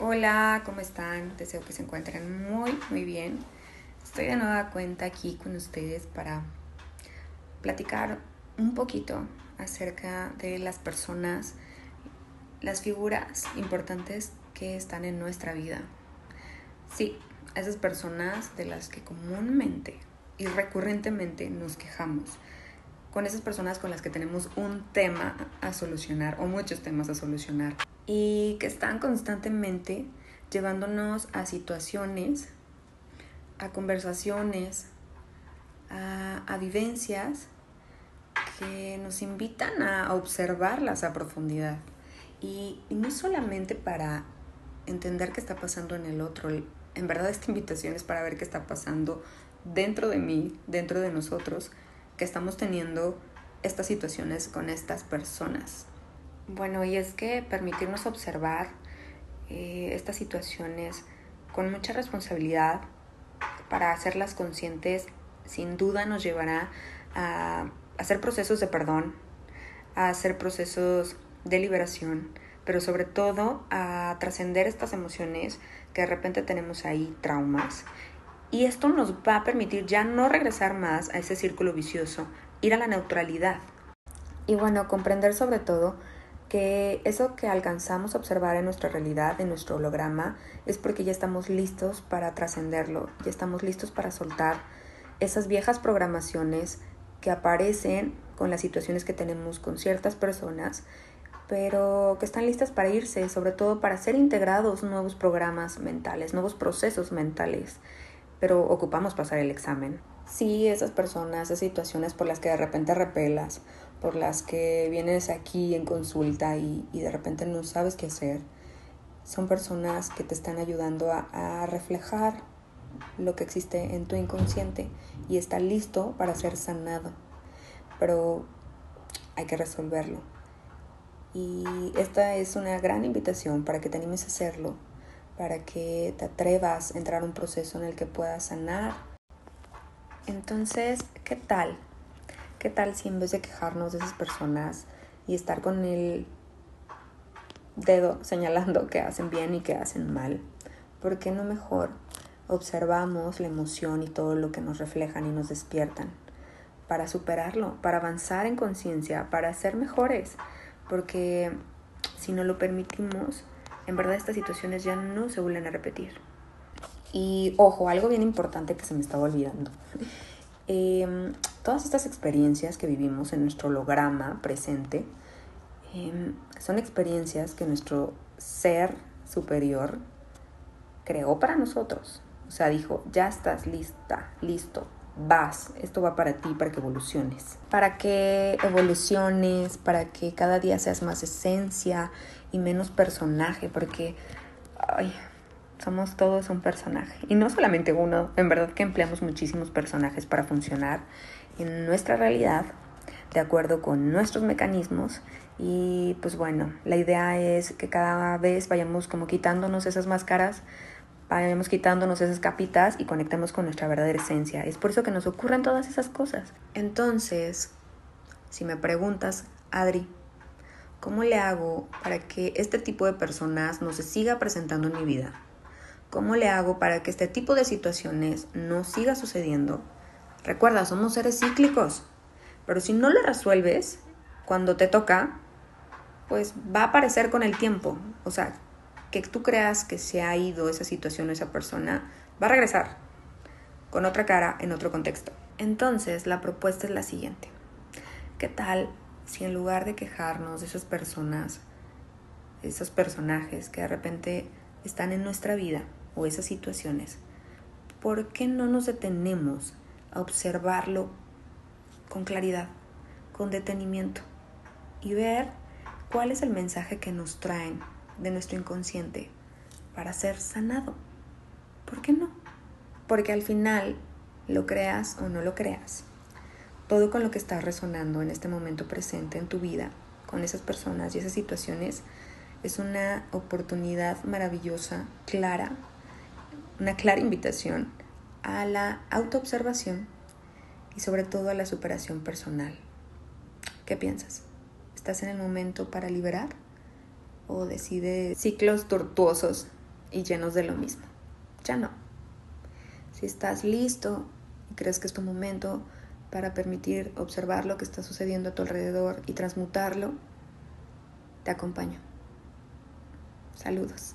Hola, ¿cómo están? Deseo que se encuentren muy, muy bien. Estoy de nueva cuenta aquí con ustedes para platicar un poquito acerca de las personas, las figuras importantes que están en nuestra vida. Sí, esas personas de las que comúnmente y recurrentemente nos quejamos. Con esas personas con las que tenemos un tema a solucionar o muchos temas a solucionar y que están constantemente llevándonos a situaciones, a conversaciones, a, vivencias que nos invitan a observarlas a profundidad. Y, y, no solamente para entender qué está pasando en el otro, en verdad esta invitación es para ver qué está pasando dentro de mí, dentro de nosotros, que estamos teniendo estas situaciones con estas personas. Bueno, y es que permitirnos observar eh, estas situaciones con mucha responsabilidad para hacerlas conscientes sin duda nos llevará a hacer procesos de perdón, a hacer procesos de liberación, pero sobre todo a trascender estas emociones que de repente tenemos ahí, traumas. Y esto nos va a permitir ya no regresar más a ese círculo vicioso, ir a la neutralidad. Y bueno, comprender sobre todo que eso que alcanzamos a observar en nuestra realidad, en nuestro holograma, es porque ya estamos listos para trascenderlo, ya estamos listos para soltar esas viejas programaciones que aparecen con las situaciones que tenemos con ciertas personas, pero que están listas para irse, sobre todo para ser integrados nuevos programas mentales, nuevos procesos mentales, pero ocupamos pasar el examen. Sí, esas personas, esas situaciones por las que de repente repelas, por las que vienes aquí en consulta y, de repente no sabes qué hacer, son personas que te están ayudando a, a reflejar lo que existe en tu inconsciente y está listo para ser sanado. Pero hay que resolverlo. Y esta es una gran invitación para que te animes a hacerlo, para que te atrevas a entrar a un proceso en el que puedas sanar. Entonces, ¿qué tal ¿Qué tal si en vez de quejarnos de esas personas y estar con el dedo señalando que hacen bien y que hacen mal, ¿por qué no mejor observamos la emoción y todo lo que nos reflejan y nos despiertan? Para superarlo, para avanzar en conciencia, para ser mejores, porque si no lo permitimos, en verdad estas situaciones ya no se vuelven a repetir. Y ojo, algo bien importante que se me estaba olvidando. Em, todas estas experiencias que vivimos en nuestro holograma presente em, son experiencias que nuestro ser superior creó para nosotros. O sea, dijo, ya estás lista, listo, vas, esto va para ti, para que evoluciones. Para que evoluciones, para que cada día seas más esencia y menos personaje, porque, ay, somos todos un personaje. Y no solamente uno, en verdad que empleamos muchísimos personajes para funcionar en nuestra realidad, de acuerdo con nuestros mecanismos. Y pues bueno, la idea es que cada vez vayamos como quitándonos esas máscaras, vayamos quitándonos esas capitas y conectemos con nuestra verdadera esencia. Es por eso que nos ocurren todas esas cosas. Entonces, si me preguntas, Adri, ¿cómo le hago para que este tipo de personas no se siga presentando en mi vida? ¿Cómo le hago para que este tipo de situaciones no siga sucediendo? Recuerda, somos seres cíclicos, pero si no lo resuelves cuando te toca, pues va a aparecer con el tiempo. O sea, que tú creas que se ha ido esa situación o esa persona, va a regresar con otra cara en otro contexto. Entonces, la propuesta es la siguiente. ¿Qué tal si en lugar de quejarnos de esas personas, esos personajes que de repente están en nuestra vida, esas situaciones, ¿por qué no nos detenemos a observarlo con claridad, con detenimiento y ver cuál es el mensaje que nos traen de nuestro inconsciente para ser sanado? ¿Por qué no? Porque al final, lo creas o no lo creas, todo con lo que está resonando en este momento presente en tu vida, con esas personas y esas situaciones, es una oportunidad maravillosa, clara, una clara invitación a la autoobservación y sobre todo a la superación personal. ¿Qué piensas? ¿Estás en el momento para liberar? ¿O decides ciclos tortuosos y llenos de lo mismo. Ya no. Si estás listo y crees que es tu momento para permitir observar lo que está sucediendo a tu alrededor y transmutarlo, te acompaño. Saludos.